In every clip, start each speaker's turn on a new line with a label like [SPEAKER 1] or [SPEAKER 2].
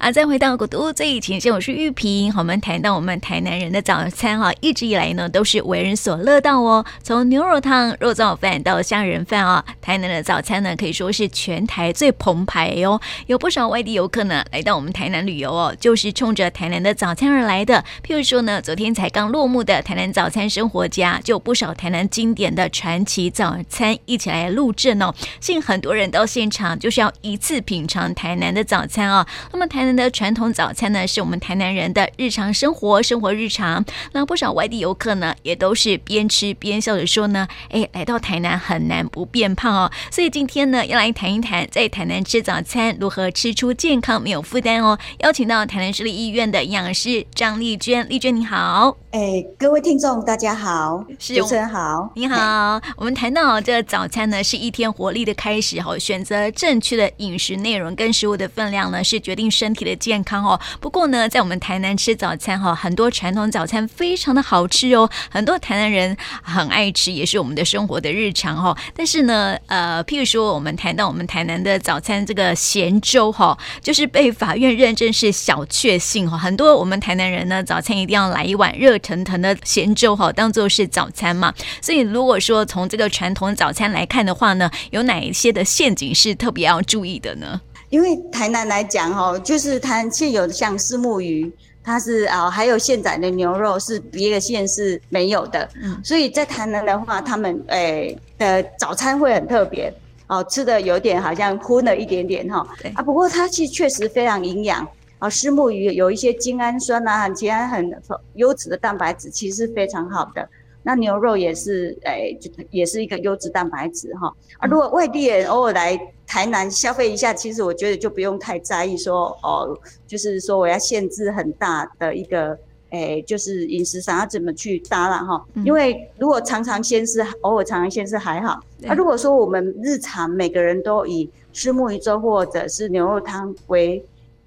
[SPEAKER 1] 啊，再回到古都最前线，我是玉萍。我们谈到我们台南人的早餐哈，一直以来呢都是为人所乐道哦。从牛肉汤、肉燥饭到虾仁饭啊，台南的早餐呢可以说是全台最澎湃哟。有不少外地游客呢来到我们台南旅游哦，就是冲着台南的早餐而来的。譬如说呢，昨天才刚落幕的台南早餐生活家，就有不少台南经典的传奇早餐一起来录阵哦。信很多人到现场就是要一次品尝台南的早餐啊。那么台南的传统早餐呢，是我们台南人的日常生活，生活日常。那不少外地游客呢，也都是边吃边笑着说呢：“哎，来到台南很难不变胖哦。”所以今天呢，要来谈一谈在台南吃早餐如何吃出健康没有负担哦。邀请到台南市立医院的营养师张丽娟，丽娟你好。
[SPEAKER 2] 哎，各位听众大家好，是主持人好，
[SPEAKER 1] 你好。我们谈到这早餐呢，是一天活力的开始哦。选择正确的饮食内容跟食物的分量呢，是决定身体体的健康哦。不过呢，在我们台南吃早餐哈，很多传统早餐非常的好吃哦，很多台南人很爱吃，也是我们的生活的日常哈。但是呢，呃，譬如说我们谈到我们台南的早餐这个咸粥哈，就是被法院认证是小确幸哈。很多我们台南人呢，早餐一定要来一碗热腾腾的咸粥哈，当做是早餐嘛。所以如果说从这个传统早餐来看的话呢，有哪一些的陷阱是特别要注意的呢？
[SPEAKER 2] 因为台南来讲哦，就是台南现有的像虱目鱼，它是啊，还有现宰的牛肉是别的县是没有的，嗯，所以在台南的话，他们诶的早餐会很特别哦，吃的有点好像荤了一点点哈，啊，不过它其实确实非常营养啊，虱目鱼有一些精氨酸啊，很其他很优质的蛋白质，其实是非常好的。那牛肉也是，哎、欸，就也是一个优质蛋白质哈。啊，如果外地人偶尔来台南消费一下，其实我觉得就不用太在意说，哦，就是说我要限制很大的一个，哎、欸，就是饮食上要怎么去搭了哈。因为如果常常鲜食，偶尔常常鲜是还好。那、啊、如果说我们日常每个人都以吃木鱼粥或者是牛肉汤为，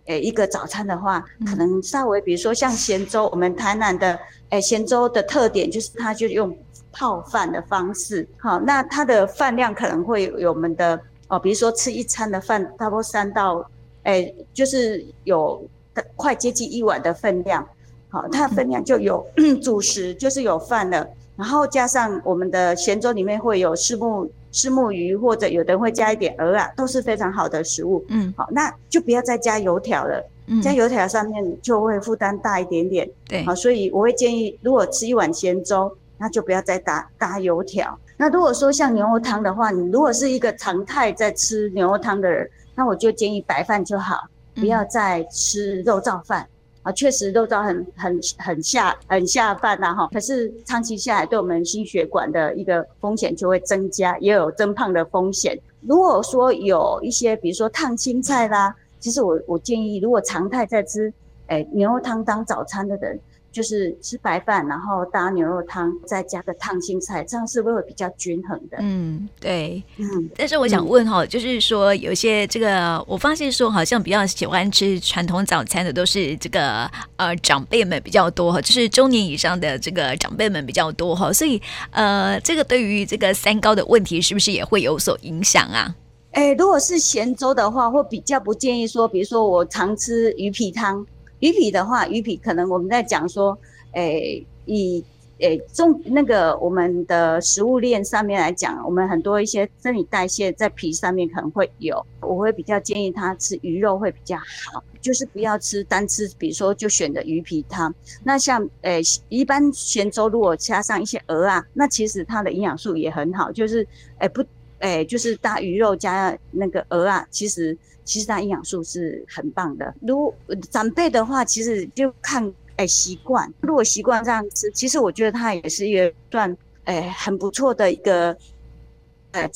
[SPEAKER 2] 诶、欸，一个早餐的话，可能稍微比如说像咸粥，我们台南的。哎，咸粥的特点就是它就用泡饭的方式，好，那它的饭量可能会有我们的哦，比如说吃一餐的饭，差不多三到，哎，就是有快接近一碗的分量，好，它的分量就有 主食就是有饭了，然后加上我们的咸粥里面会有虱目虱目鱼，或者有的人会加一点鹅啊，都是非常好的食物，嗯，好，那就不要再加油条了。在油条上面就会负担大一点点，对，好，所以我会建议，如果吃一碗咸粥，那就不要再搭搭油条。那如果说像牛肉汤的话，你如果是一个常态在吃牛肉汤的人，那我就建议白饭就好，不要再吃肉燥饭啊。确实肉燥很很很下很下饭呐哈，可是长期下来对我们心血管的一个风险就会增加，也有增胖的风险。如果说有一些，比如说烫青菜啦。其实我我建议，如果常态在吃，诶牛肉汤当早餐的人，就是吃白饭，然后搭牛肉汤，再加个烫青菜，这样是不是会比较均衡的？
[SPEAKER 1] 嗯，对，嗯。但是我想问哈、嗯，就是说有些这个，我发现说好像比较喜欢吃传统早餐的都是这个呃长辈们比较多哈，就是中年以上的这个长辈们比较多哈，所以呃这个对于这个三高的问题是不是也会有所影响啊？
[SPEAKER 2] 哎、如果是咸粥的话，会比较不建议说，比如说我常吃鱼皮汤，鱼皮的话，鱼皮可能我们在讲说，哎、以哎、欸、中那个我们的食物链上面来讲，我们很多一些生理代谢在皮上面可能会有，我会比较建议他吃鱼肉会比较好，就是不要吃单吃，比如说就选择鱼皮汤。那像哎、一般咸粥如果加上一些鹅啊，那其实它的营养素也很好，就是哎、不。哎、就是大鱼肉加那个鹅啊，其实其实它营养素是很棒的。如长辈的话，其实就看哎习惯。如果习惯这样吃，其实我觉得它也是一个算哎、很不错的一个呃，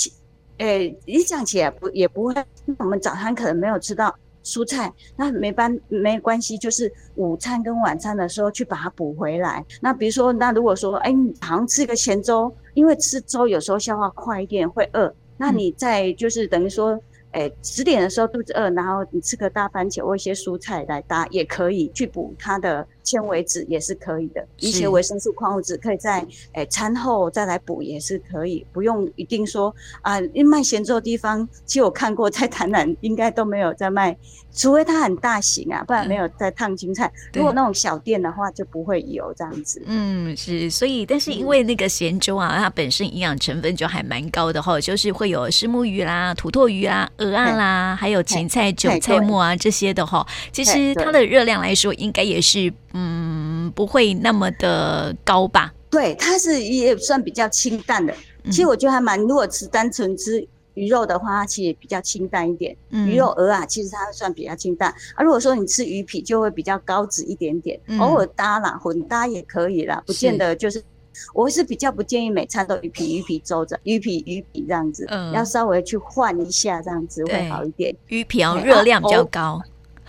[SPEAKER 2] 哎一讲起来不也不会，我们早餐可能没有吃到蔬菜，那没办没关系，就是午餐跟晚餐的时候去把它补回来。那比如说，那如果说哎，你好像吃个咸粥。因为吃粥有时候消化快一点会饿，那你在就是等于说，诶十点的时候肚子饿，然后你吃个大番茄或一些蔬菜来搭，也可以去补它的纤维质也是可以的，一些维生素、矿物质可以在诶餐后再来补也是可以，不用一定说啊，因为卖咸粥的地方，其实我看过在台南应该都没有在卖，除非它很大型啊，不然没有在烫青菜。如果那种小店的话，就不会有这样子。
[SPEAKER 1] 嗯，是，所以但是因为那个咸粥啊，它本身营养成分就还蛮高的哈，就是会有虱目鱼啦、土豆鱼啦、鹅啊啦，还有芹菜、韭菜末啊这些的哈，其实它的热量来说应该也是。嗯，不会那么的高吧？
[SPEAKER 2] 对，它是也算比较清淡的。嗯、其实我觉得还蛮，如果吃单纯吃鱼肉的话，它其实也比较清淡一点。嗯、鱼肉鹅啊，其实它算比较清淡。啊，如果说你吃鱼皮，就会比较高脂一点点。嗯、偶尔搭啦，混搭也可以啦，不见得就是。是我是比较不建议每餐都鱼皮鱼皮粥着鱼皮鱼皮这样子，嗯、要稍微去换一下，这样子会好一点。
[SPEAKER 1] 鱼皮哦，热量比较高，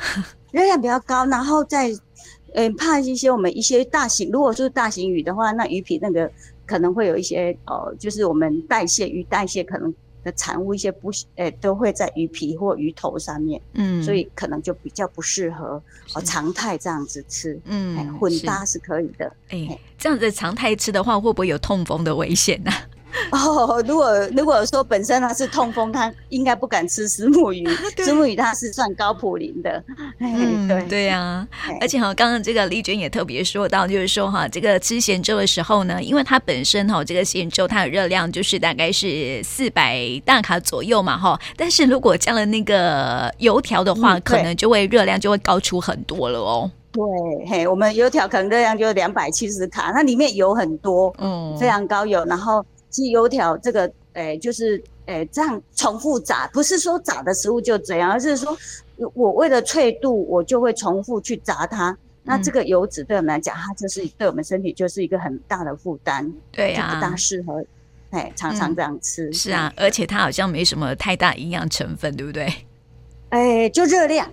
[SPEAKER 2] 热量比较高，然后再。嗯、欸，怕一些我们一些大型，如果是大型鱼的话，那鱼皮那个可能会有一些呃，就是我们代谢鱼代谢可能的产物一些不，诶、欸，都会在鱼皮或鱼头上面，嗯，所以可能就比较不适合呃常态这样子吃，嗯、欸，混搭是可以的，哎、
[SPEAKER 1] 欸，这样子常态吃的话，会不会有痛风的危险呢、啊？
[SPEAKER 2] 哦，如果如果说本身它是痛风，他应该不敢吃石目鱼。石目鱼它是算高普林的，
[SPEAKER 1] 嗯，对对呀、啊。而且哈，刚刚这个丽娟也特别说到，就是说哈，这个吃咸粥的时候呢，因为它本身哈，这个咸粥它的热量就是大概是四百大卡左右嘛哈。但是如果加了那个油条的话，嗯、可能就会热量就会高出很多了哦。
[SPEAKER 2] 对，嘿，我们油条可能热量就两百七十卡，它里面油很多，嗯，非常高油，然后。其实油条这个，诶、欸，就是诶、欸，这样重复炸，不是说炸的食物就这样，而是说我为了脆度，我就会重复去炸它。嗯、那这个油脂对我们来讲，它就是对我们身体就是一个很大的负担，
[SPEAKER 1] 对呀、啊，
[SPEAKER 2] 不大适合，哎，常常这样吃、
[SPEAKER 1] 嗯。是啊，而且它好像没什么太大营养成分，对不对？
[SPEAKER 2] 哎，就热量，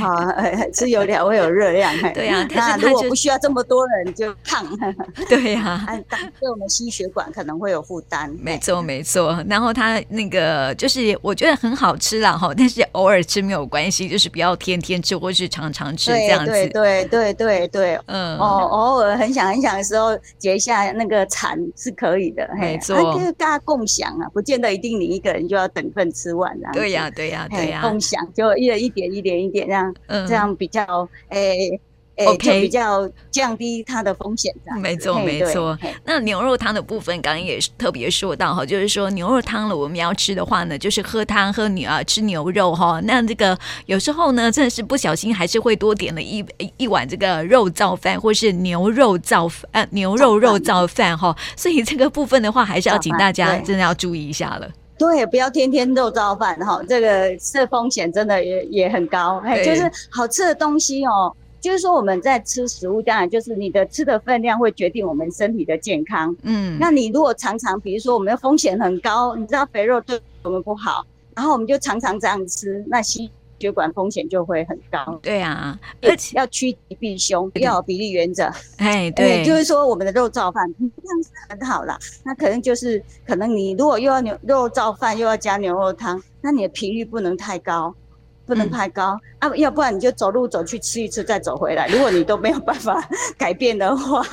[SPEAKER 2] 好，哎，吃油条会有热量，
[SPEAKER 1] 对呀。
[SPEAKER 2] 那如果不需要这么多人，就胖，
[SPEAKER 1] 对呀。
[SPEAKER 2] 对我们心血管可能会有负担。
[SPEAKER 1] 没错，没错。然后它那个就是我觉得很好吃啦，哈，但是偶尔吃没有关系，就是不要天天吃或是常常吃这样子。
[SPEAKER 2] 对对对对对，嗯，哦，偶尔很想很想的时候解一下那个馋是可以的，没错。就是大家共享啊，不见得一定你一个人就要等份吃完啊。
[SPEAKER 1] 对呀，对呀，对呀。
[SPEAKER 2] 共享就一人一点一点一点这样，嗯、这样比较诶诶比较降低它的风险。
[SPEAKER 1] 没错没错。那牛肉汤的部分，刚刚也特别说到哈，就是说牛肉汤了，我们要吃的话呢，就是喝汤喝牛啊，吃牛肉哈。那这个有时候呢，真的是不小心还是会多点了一一碗这个肉燥饭，或是牛肉燥呃牛肉肉燥饭哈。所以这个部分的话，还是要请大家真的要注意一下了。
[SPEAKER 2] 对，不要天天肉燥饭哈，这个是风险真的也也很高。哎，就是好吃的东西哦，就是说我们在吃食物，当然就是你的吃的分量会决定我们身体的健康。嗯，那你如果常常，比如说我们的风险很高，你知道肥肉对我们不好，然后我们就常常这样吃，那西。血管风险就会很高，
[SPEAKER 1] 对啊，
[SPEAKER 2] 而且要趋吉避凶，要有比例原则。
[SPEAKER 1] 哎，对，
[SPEAKER 2] 就是说我们的肉燥饭这样是很好啦，那可能就是可能你如果又要牛肉燥饭又要加牛肉汤，那你的频率不能太高。不能太高、嗯、啊，要不然你就走路走去吃一次再走回来。如果你都没有办法 改变的话，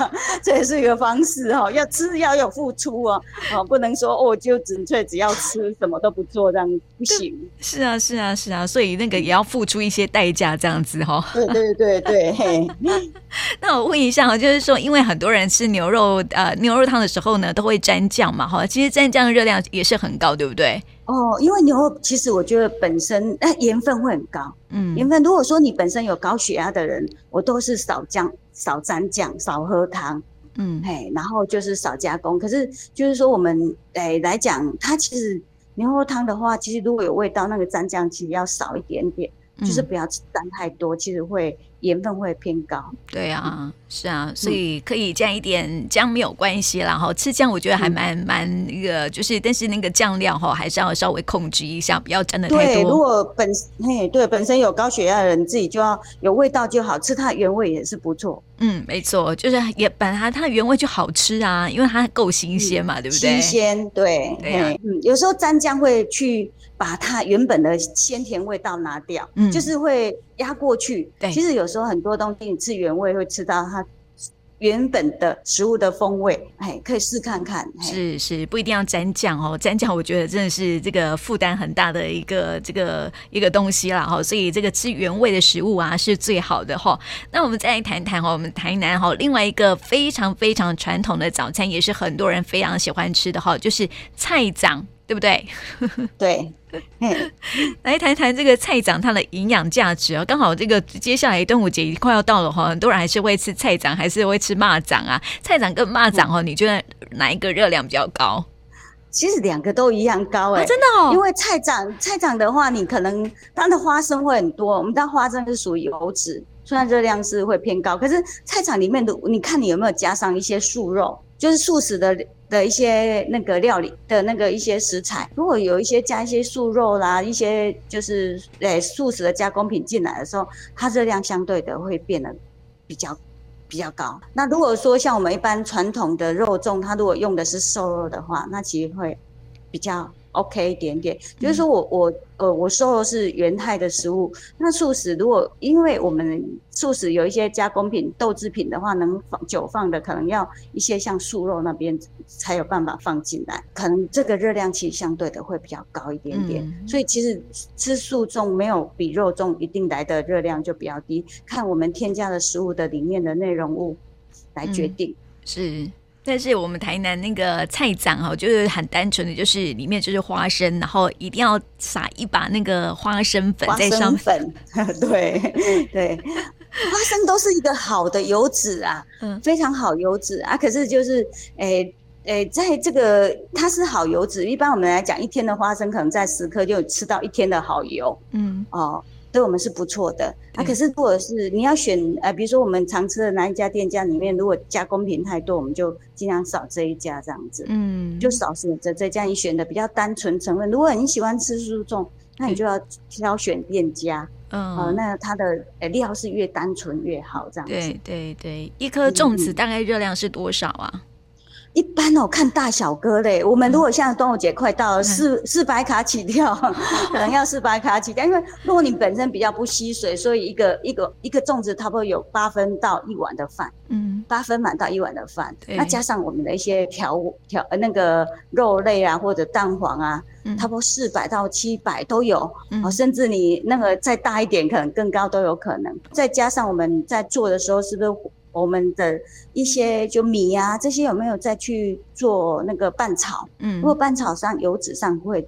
[SPEAKER 2] 这也是一个方式哦。要吃要有付出哦，哦，不能说哦就纯粹只要吃什么都不做这样不行。
[SPEAKER 1] 是啊是啊是啊，所以那个也要付出一些代价这样子哈、哦。
[SPEAKER 2] 对对对对，嘿。
[SPEAKER 1] 那我问一下哈，就是说，因为很多人吃牛肉呃牛肉汤的时候呢，都会沾酱嘛哈，其实沾酱的热量也是很高，对不对？
[SPEAKER 2] 哦，因为牛肉其实我觉得本身哎盐分会很高，嗯，盐分如果说你本身有高血压的人，我都是少酱、少沾酱、少喝汤，嗯，嘿，然后就是少加工。可是就是说我们哎来讲，它其实牛肉汤的话，其实如果有味道，那个沾酱其实要少一点点，嗯、就是不要沾太多，其实会。盐分会偏高，
[SPEAKER 1] 对啊，是啊，所以可以加一点姜没有关系啦。然后吃姜我觉得还蛮蛮那个，就是但是那个酱料哈还是要稍微控制一下，不要沾的太多。
[SPEAKER 2] 对，如果本嘿对本身有高血压的人，自己就要有味道就好，吃它原味也是不错。
[SPEAKER 1] 嗯，没错，就是也本来它的原味就好吃啊，因为它够新鲜嘛，对不对？
[SPEAKER 2] 新鲜，对对啊。嗯，有时候沾姜会去把它原本的鲜甜味道拿掉，嗯，就是会。压过去。
[SPEAKER 1] 对，
[SPEAKER 2] 其实有时候很多东西你吃原味会吃到它。原本的食物的风味，哎，可以试看看。
[SPEAKER 1] 是是，不一定要沾酱哦，沾酱我觉得真的是这个负担很大的一个这个一个东西啦哈。所以这个吃原味的食物啊是最好的哈。那我们再来谈谈哦，我们台南哈另外一个非常非常传统的早餐，也是很多人非常喜欢吃的哈，就是菜长。对不对？
[SPEAKER 2] 对，
[SPEAKER 1] 来谈谈这个菜长它的营养价值啊。刚好这个接下来端午节快要到了哈，很多人还是会吃菜长，还是会吃蚂蚱啊。菜长跟蚂蚱哦，你觉得哪一个热量比较高？
[SPEAKER 2] 其实两个都一样高哎、欸，
[SPEAKER 1] 真的哦。因
[SPEAKER 2] 为菜长菜长的话，你可能它的花生会很多。我们知道花生是属于油脂，虽然热量是会偏高，可是菜长里面的，你看你有没有加上一些素肉，就是素食的。的一些那个料理的那个一些食材，如果有一些加一些素肉啦，一些就是诶素食的加工品进来的时候，它热量相对的会变得比较比较高。那如果说像我们一般传统的肉粽，它如果用的是瘦肉的话，那其实会比较。OK 一点点，就是说我我呃我收的是原态的食物，那素食如果因为我们素食有一些加工品豆制品的话，能放久放的可能要一些像素肉那边才有办法放进来，可能这个热量其实相对的会比较高一点点，嗯、所以其实吃素粽没有比肉粽一定来的热量就比较低，看我们添加的食物的里面的内容物来决定，嗯、
[SPEAKER 1] 是。但是我们台南那个菜长哈，就是很单纯的，就是里面就是花生，然后一定要撒一把那个花生粉在上面。
[SPEAKER 2] 粉，对对，花生都是一个好的油脂啊，嗯，非常好油脂啊。可是就是，诶、欸、诶、欸，在这个它是好油脂，一般我们来讲，一天的花生可能在十颗就吃到一天的好油，嗯哦。对我们是不错的啊，可是如果是你要选呃，比如说我们常吃的哪一家店家里面，如果加工品太多，我们就尽量少这一家这样子，嗯，就少选择这家。你选的比较单纯成分，如果你喜欢吃素粽，那你就要挑选店家，嗯，呃，那它的呃料是越单纯越好这样子。
[SPEAKER 1] 对对对，一颗粽子大概热量是多少啊？
[SPEAKER 2] 一般哦，看大小哥嘞。我们如果像端午节快到了，四四百卡起跳，可能要四百卡起跳。因为如果你本身比较不吸水，所以一个一个一个粽子差不多有八分到一碗的饭，嗯，八分满到一碗的饭。那加上我们的一些调调那个肉类啊，或者蛋黄啊，差不多四百到七百都有。哦，甚至你那个再大一点，可能更高都有可能。再加上我们在做的时候，是不是？我们的一些就米呀、啊，这些有没有再去做那个拌炒？嗯，如果拌炒上油脂上会。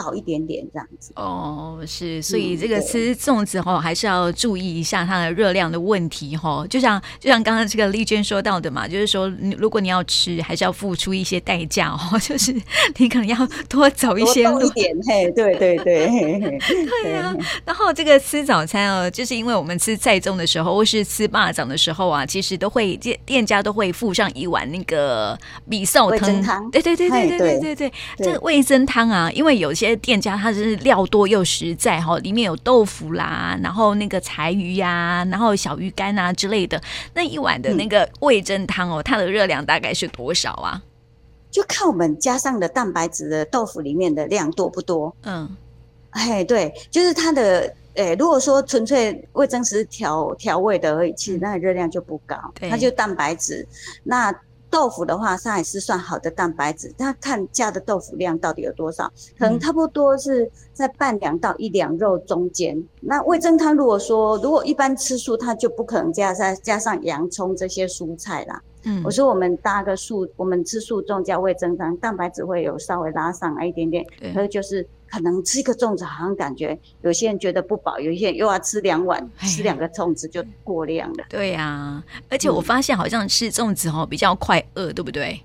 [SPEAKER 2] 少一点点这样子
[SPEAKER 1] 哦，是，所以这个吃粽子哈，还是要注意一下它的热量的问题哈。就像就像刚刚这个丽娟说到的嘛，就是说，如果你要吃，还是要付出一些代价哦，就是你可能要多走一些路
[SPEAKER 2] 一点，嘿，对对对，
[SPEAKER 1] 对 啊。然后这个吃早餐哦，就是因为我们吃菜粽的时候，或是吃蚂长的时候啊，其实都会店店家都会附上一碗那个米寿汤，对对对对对对对对，这个味增汤啊，因为有些。店家它是料多又实在哈，里面有豆腐啦，然后那个柴鱼呀、啊，然后小鱼干啊之类的。那一碗的那个味噌汤哦，它的热量大概是多少啊？
[SPEAKER 2] 就看我们加上的蛋白质的豆腐里面的量多不多。嗯，哎，对，就是它的，诶、欸，如果说纯粹味噌是调调味的而已，其实那个热量就不高，它就蛋白质。那豆腐的话，它也是算好的蛋白质。它看加的豆腐量到底有多少，可能差不多是在半两到一两肉中间。嗯、那味噌汤如果说，如果一般吃素，它就不可能加上加上洋葱这些蔬菜啦。嗯，我说我们搭个素，我们吃素粽加味增汤，蛋白质会有稍微拉上来一点点，可是就是。可能吃一个粽子，好像感觉有些人觉得不饱，有些人又要吃两碗，吃两个粽子就过量了。
[SPEAKER 1] 对呀、啊，而且我发现好像吃粽子哦比较快饿，对不对？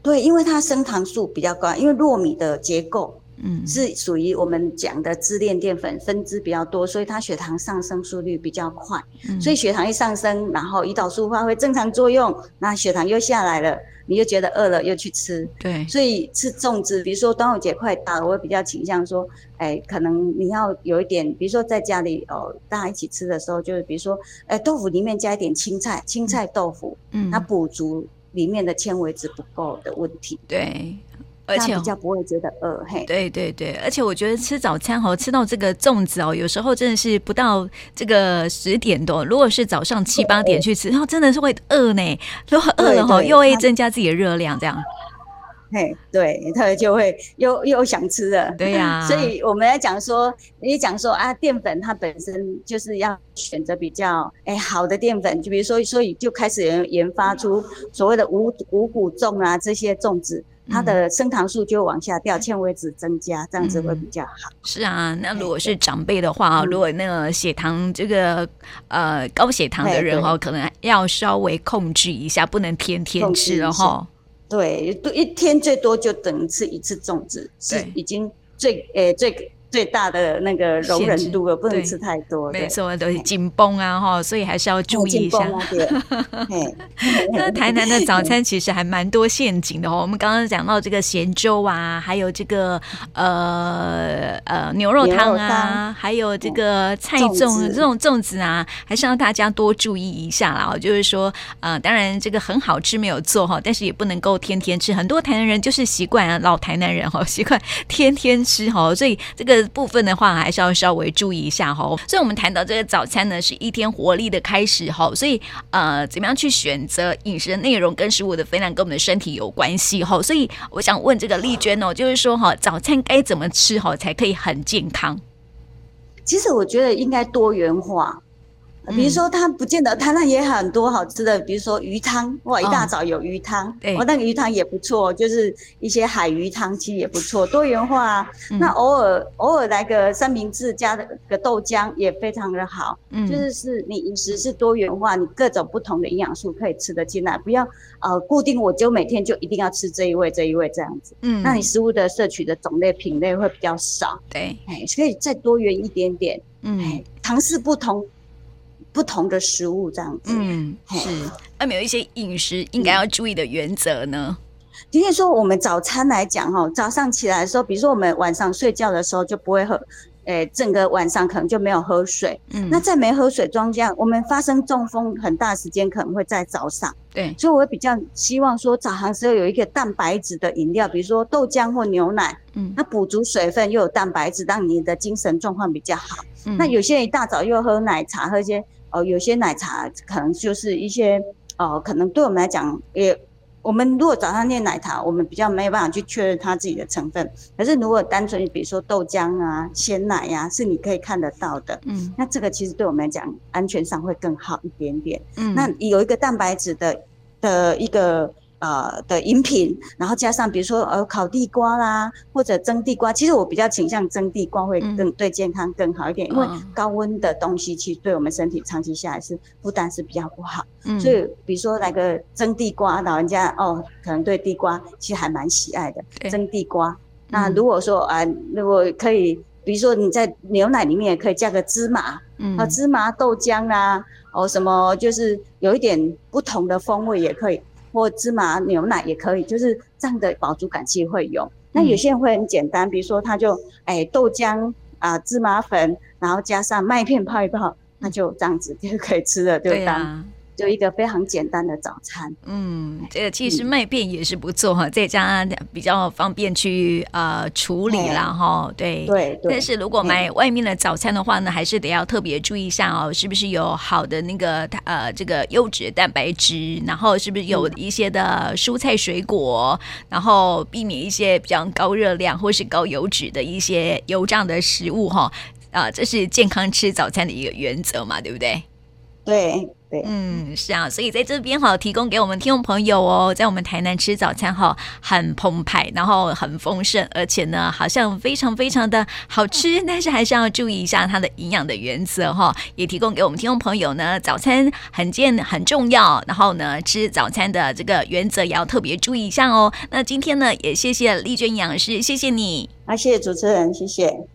[SPEAKER 2] 对，因为它升糖素比较高，因为糯米的结构嗯是属于我们讲的支链淀粉，分支比较多，所以它血糖上升速率比较快。嗯、所以血糖一上升，然后胰岛素发挥正常作用，那血糖又下来了。你就觉得饿了，又去吃。对，所以吃粽子，比如说端午节快到了，我会比较倾向说，哎，可能你要有一点，比如说在家里哦，大家一起吃的时候，就是比如说，哎，豆腐里面加一点青菜，青菜豆腐，嗯，它补足里面的纤维质不够的问题。
[SPEAKER 1] 对。而且
[SPEAKER 2] 比较不会觉得饿。嘿，
[SPEAKER 1] 对对对，而且我觉得吃早餐哦，吃到这个粽子哦，有时候真的是不到这个十点多，如果是早上七八点去吃，然后真的是会饿呢。如果饿了哈，又会增加自己的热量，这样。
[SPEAKER 2] 嘿，对，他就会又又想吃了。
[SPEAKER 1] 对呀、啊，
[SPEAKER 2] 所以我们来讲说，你讲说啊，淀粉它本身就是要选择比较哎好的淀粉，就比如说，所以就开始研研发出所谓的五五谷粽啊，这些粽子，它的升糖素就往下掉，纤维质增加，这样子会比较好。
[SPEAKER 1] 嗯、是啊，那如果是长辈的话，如果那个血糖这个呃高血糖的人哦，可能要稍微控制一下，不能天天吃了哈。
[SPEAKER 2] 对，一天最多就等吃一次粽子，是已经最诶、欸、最。最大的那个容忍度了，不能吃太多。
[SPEAKER 1] 没错，都是紧绷啊哈，所以还是要注意一下。那台南的早餐其实还蛮多陷阱的哦。我们刚刚讲到这个咸粥啊，还有这个呃呃牛肉汤啊，还有这个菜粽这种粽子啊，还是让大家多注意一下啦。就是说，呃，当然这个很好吃没有错哈，但是也不能够天天吃。很多台南人就是习惯啊，老台南人哈，习惯天天吃哈，所以这个。部分的话还是要稍微注意一下哈，所以我们谈到这个早餐呢，是一天活力的开始哈，所以呃，怎么样去选择饮食的内容跟食物的分量跟我们的身体有关系哈，所以我想问这个丽娟哦，就是说哈，早餐该怎么吃哈才可以很健康？
[SPEAKER 2] 其实我觉得应该多元化。比如说，它不见得，它那也很多好吃的，比如说鱼汤，哇，一大早有鱼汤，对，哦，那个鱼汤也不错，就是一些海鱼汤其实也不错，多元化啊。嗯、那偶尔偶尔来个三明治加个豆浆也非常的好，嗯，就是是你饮食是多元化，你各种不同的营养素可以吃得进来，不要呃固定我就每天就一定要吃这一味这一味这样子，嗯，那你食物的摄取的种类品类会比较少，
[SPEAKER 1] 对，
[SPEAKER 2] 哎，可以再多元一点点，嗯，尝试不同。不同的食物这样子，
[SPEAKER 1] 嗯，是。那没有一些饮食应该要注意的原则呢？
[SPEAKER 2] 今天说我们早餐来讲哈，早上起来的时候，比如说我们晚上睡觉的时候就不会喝，诶、欸，整个晚上可能就没有喝水。嗯，那在没喝水状况下，我们发生中风很大时间可能会在早上。
[SPEAKER 1] 对，
[SPEAKER 2] 所以我会比较希望说早上时候有一个蛋白质的饮料，比如说豆浆或牛奶，嗯，它补足水分又有蛋白质，让你的精神状况比较好。嗯，那有些人一大早又喝奶茶，喝一些。哦，有些奶茶可能就是一些，呃，可能对我们来讲，也我们如果早上念奶茶，我们比较没有办法去确认它自己的成分。可是如果单纯比如说豆浆啊、鲜奶呀、啊，是你可以看得到的，嗯，那这个其实对我们来讲，安全上会更好一点点。嗯，那有一个蛋白质的的一个。呃的饮品，然后加上比如说呃烤地瓜啦，或者蒸地瓜，其实我比较倾向蒸地瓜会更对健康更好一点，嗯、因为高温的东西其实对我们身体长期下来是负担是比较不好。嗯，所以比如说来个蒸地瓜，老人家哦可能对地瓜其实还蛮喜爱的，蒸地瓜。那如果说啊、呃，如果可以，比如说你在牛奶里面也可以加个芝麻，嗯，啊芝麻豆浆啊，哦什么就是有一点不同的风味也可以。或芝麻牛奶也可以，就是这样的饱足感其实会有。那有些人会很简单，比如说他就哎豆浆啊芝麻粉，然后加上麦片泡一泡，那就这样子就可以吃了，对吧？就一个非常简单的早餐，
[SPEAKER 1] 嗯，这个其实麦片也是不错哈，在家比较方便去呃处理啦哈，对。
[SPEAKER 2] 对。
[SPEAKER 1] 但是如果买外面的早餐的话呢，还是得要特别注意一下哦，是不是有好的那个呃这个优质蛋白质，然后是不是有一些的蔬菜水果，然后避免一些比较高热量或是高油脂的一些油炸的食物哈，啊，这是健康吃早餐的一个原则嘛，对不对？
[SPEAKER 2] 对。
[SPEAKER 1] 嗯，是啊，所以在这边哈，提供给我们听众朋友哦，在我们台南吃早餐哈，很澎湃，然后很丰盛，而且呢，好像非常非常的好吃，但是还是要注意一下它的营养的原则哈，也提供给我们听众朋友呢，早餐很健很重要，然后呢，吃早餐的这个原则也要特别注意一下哦。那今天呢，也谢谢丽娟营养师，谢谢你，
[SPEAKER 2] 啊，谢谢主持人，谢谢。